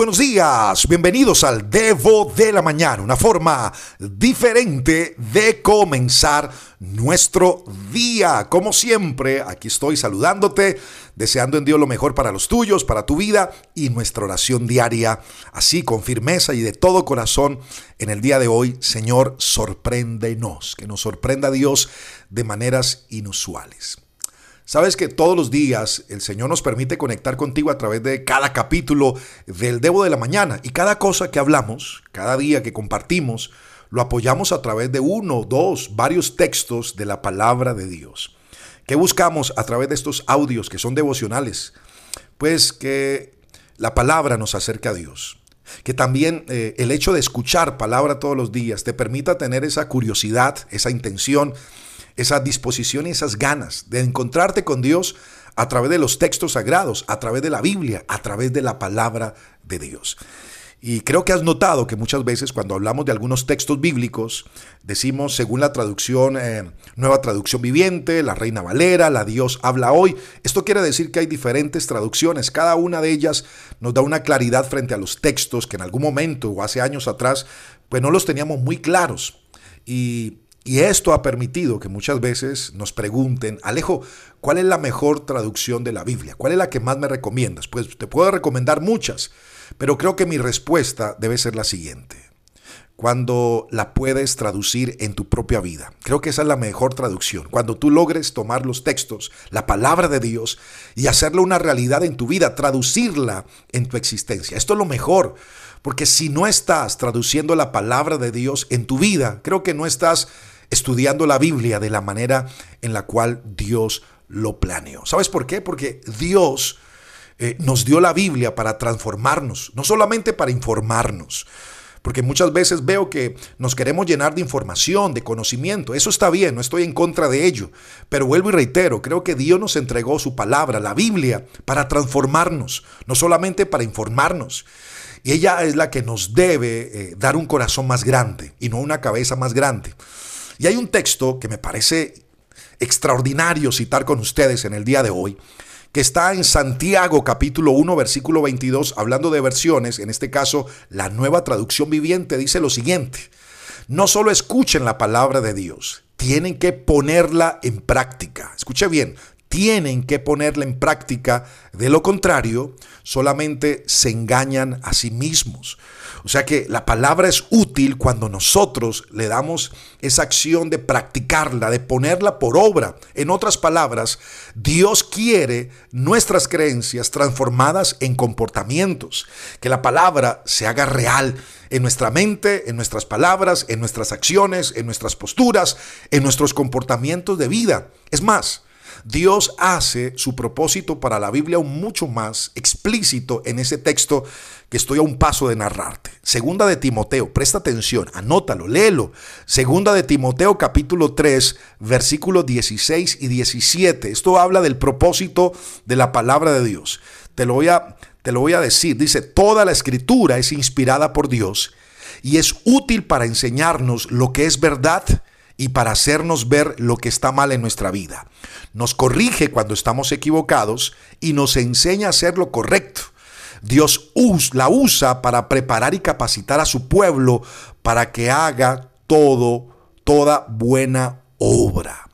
buenos días, bienvenidos al Devo de la Mañana, una forma diferente de comenzar nuestro día. Como siempre, aquí estoy saludándote, deseando en Dios lo mejor para los tuyos, para tu vida y nuestra oración diaria, así con firmeza y de todo corazón en el día de hoy. Señor, sorpréndenos, que nos sorprenda Dios de maneras inusuales. Sabes que todos los días el Señor nos permite conectar contigo a través de cada capítulo del Debo de la Mañana y cada cosa que hablamos, cada día que compartimos, lo apoyamos a través de uno, dos, varios textos de la palabra de Dios. ¿Qué buscamos a través de estos audios que son devocionales? Pues que la palabra nos acerque a Dios. Que también eh, el hecho de escuchar palabra todos los días te permita tener esa curiosidad, esa intención esa disposición y esas ganas de encontrarte con Dios a través de los textos sagrados, a través de la Biblia, a través de la palabra de Dios. Y creo que has notado que muchas veces cuando hablamos de algunos textos bíblicos, decimos según la traducción, eh, nueva traducción viviente, la Reina Valera, la Dios habla hoy. Esto quiere decir que hay diferentes traducciones, cada una de ellas nos da una claridad frente a los textos que en algún momento o hace años atrás, pues no los teníamos muy claros. Y y esto ha permitido que muchas veces nos pregunten, Alejo, ¿cuál es la mejor traducción de la Biblia? ¿Cuál es la que más me recomiendas? Pues te puedo recomendar muchas, pero creo que mi respuesta debe ser la siguiente. Cuando la puedes traducir en tu propia vida. Creo que esa es la mejor traducción. Cuando tú logres tomar los textos, la palabra de Dios, y hacerlo una realidad en tu vida, traducirla en tu existencia. Esto es lo mejor. Porque si no estás traduciendo la palabra de Dios en tu vida, creo que no estás estudiando la Biblia de la manera en la cual Dios lo planeó. ¿Sabes por qué? Porque Dios eh, nos dio la Biblia para transformarnos, no solamente para informarnos. Porque muchas veces veo que nos queremos llenar de información, de conocimiento. Eso está bien, no estoy en contra de ello. Pero vuelvo y reitero, creo que Dios nos entregó su palabra, la Biblia, para transformarnos, no solamente para informarnos. Y ella es la que nos debe eh, dar un corazón más grande y no una cabeza más grande. Y hay un texto que me parece extraordinario citar con ustedes en el día de hoy, que está en Santiago capítulo 1 versículo 22, hablando de versiones, en este caso la nueva traducción viviente dice lo siguiente, no solo escuchen la palabra de Dios, tienen que ponerla en práctica. Escuche bien, tienen que ponerla en práctica, de lo contrario, solamente se engañan a sí mismos. O sea que la palabra es útil cuando nosotros le damos esa acción de practicarla, de ponerla por obra. En otras palabras, Dios quiere nuestras creencias transformadas en comportamientos, que la palabra se haga real en nuestra mente, en nuestras palabras, en nuestras acciones, en nuestras posturas, en nuestros comportamientos de vida. Es más, Dios hace su propósito para la Biblia aún mucho más explícito en ese texto que estoy a un paso de narrarte. Segunda de Timoteo, presta atención, anótalo, léelo. Segunda de Timoteo capítulo 3, versículos 16 y 17. Esto habla del propósito de la palabra de Dios. Te lo voy a, te lo voy a decir. Dice, toda la escritura es inspirada por Dios y es útil para enseñarnos lo que es verdad y para hacernos ver lo que está mal en nuestra vida. Nos corrige cuando estamos equivocados y nos enseña a hacer lo correcto. Dios la usa para preparar y capacitar a su pueblo para que haga todo, toda buena obra.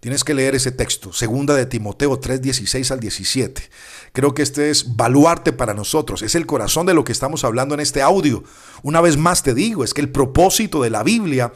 Tienes que leer ese texto, segunda de Timoteo 3, 16 al 17. Creo que este es baluarte para nosotros, es el corazón de lo que estamos hablando en este audio. Una vez más te digo, es que el propósito de la Biblia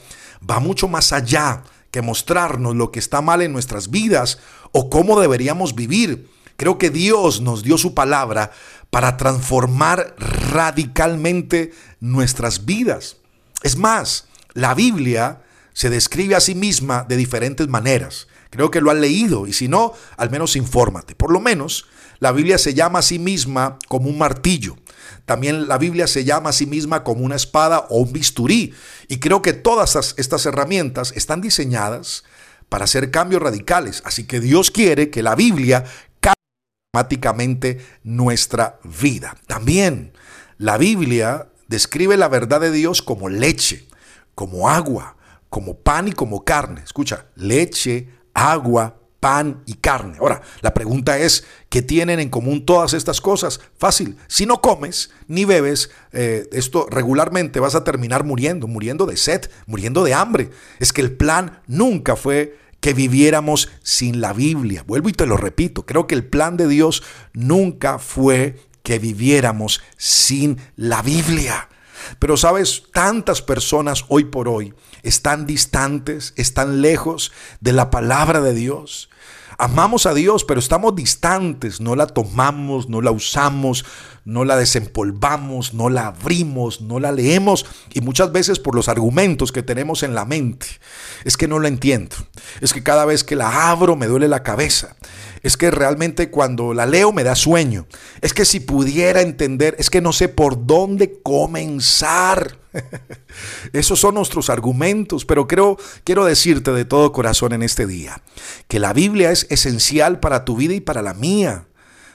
va mucho más allá que mostrarnos lo que está mal en nuestras vidas o cómo deberíamos vivir. Creo que Dios nos dio su palabra para transformar radicalmente nuestras vidas. Es más, la Biblia se describe a sí misma de diferentes maneras. Creo que lo han leído y si no, al menos infórmate. Por lo menos, la Biblia se llama a sí misma como un martillo. También la Biblia se llama a sí misma como una espada o un bisturí. Y creo que todas estas herramientas están diseñadas para hacer cambios radicales. Así que Dios quiere que la Biblia cambie dramáticamente nuestra vida. También la Biblia describe la verdad de Dios como leche, como agua, como pan y como carne. Escucha, leche, agua, pan y carne. Ahora, la pregunta es, ¿qué tienen en común todas estas cosas? Fácil, si no comes ni bebes eh, esto regularmente vas a terminar muriendo, muriendo de sed, muriendo de hambre. Es que el plan nunca fue que viviéramos sin la Biblia. Vuelvo y te lo repito, creo que el plan de Dios nunca fue que viviéramos sin la Biblia. Pero sabes, tantas personas hoy por hoy están distantes, están lejos de la palabra de Dios. Amamos a Dios, pero estamos distantes, no la tomamos, no la usamos, no la desempolvamos, no la abrimos, no la leemos y muchas veces por los argumentos que tenemos en la mente. Es que no la entiendo, es que cada vez que la abro me duele la cabeza, es que realmente cuando la leo me da sueño, es que si pudiera entender, es que no sé por dónde comenzar. Esos son nuestros argumentos, pero creo, quiero decirte de todo corazón en este día, que la Biblia es esencial para tu vida y para la mía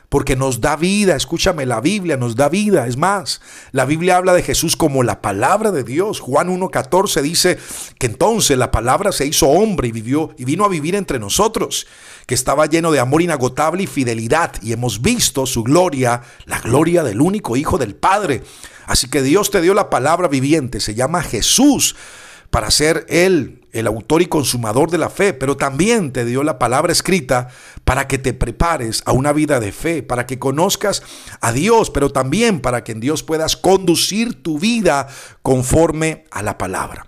porque nos da vida. Escúchame, la Biblia nos da vida. Es más, la Biblia habla de Jesús como la palabra de Dios. Juan 1.14 dice que entonces la palabra se hizo hombre y vivió y vino a vivir entre nosotros, que estaba lleno de amor inagotable y fidelidad. Y hemos visto su gloria, la gloria del único Hijo del Padre. Así que Dios te dio la palabra viviente, se llama Jesús para ser Él el autor y consumador de la fe, pero también te dio la palabra escrita para que te prepares a una vida de fe, para que conozcas a Dios, pero también para que en Dios puedas conducir tu vida conforme a la palabra.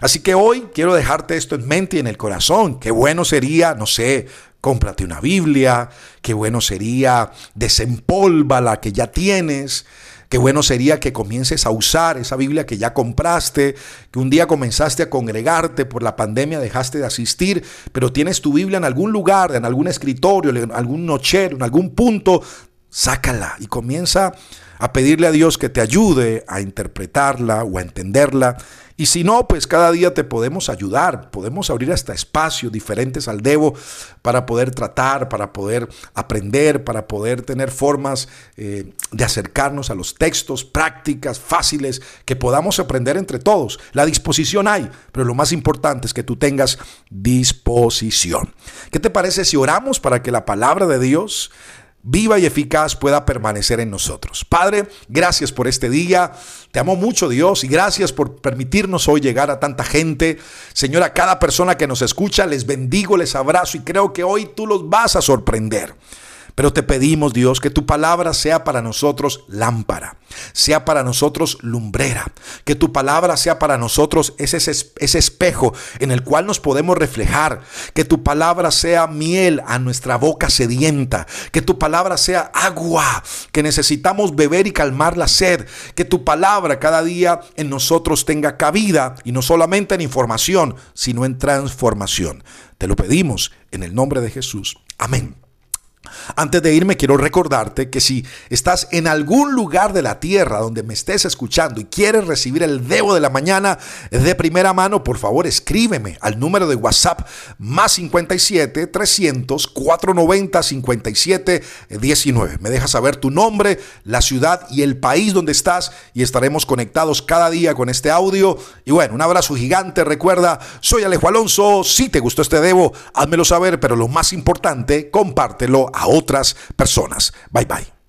Así que hoy quiero dejarte esto en mente y en el corazón. Qué bueno sería, no sé, cómprate una Biblia, qué bueno sería desempolva la que ya tienes, Qué bueno sería que comiences a usar esa Biblia que ya compraste, que un día comenzaste a congregarte, por la pandemia dejaste de asistir, pero tienes tu Biblia en algún lugar, en algún escritorio, en algún nochero, en algún punto, sácala y comienza a pedirle a Dios que te ayude a interpretarla o a entenderla y si no, pues cada día te podemos ayudar, podemos abrir hasta espacios diferentes al Devo para poder tratar, para poder aprender, para poder tener formas eh, de acercarnos a los textos, prácticas fáciles que podamos aprender entre todos. La disposición hay, pero lo más importante es que tú tengas disposición. ¿Qué te parece si oramos para que la palabra de Dios viva y eficaz pueda permanecer en nosotros. Padre, gracias por este día. Te amo mucho Dios y gracias por permitirnos hoy llegar a tanta gente. Señor, a cada persona que nos escucha, les bendigo, les abrazo y creo que hoy tú los vas a sorprender. Pero te pedimos, Dios, que tu palabra sea para nosotros lámpara, sea para nosotros lumbrera, que tu palabra sea para nosotros ese, ese espejo en el cual nos podemos reflejar, que tu palabra sea miel a nuestra boca sedienta, que tu palabra sea agua que necesitamos beber y calmar la sed, que tu palabra cada día en nosotros tenga cabida y no solamente en información, sino en transformación. Te lo pedimos en el nombre de Jesús. Amén. Antes de irme, quiero recordarte que si estás en algún lugar de la tierra donde me estés escuchando y quieres recibir el Debo de la mañana de primera mano, por favor escríbeme al número de WhatsApp más 57 300 490 57 19. Me dejas saber tu nombre, la ciudad y el país donde estás y estaremos conectados cada día con este audio. Y bueno, un abrazo gigante. Recuerda, soy Alejo Alonso. Si te gustó este Debo, házmelo saber, pero lo más importante, compártelo a otras personas. Bye bye.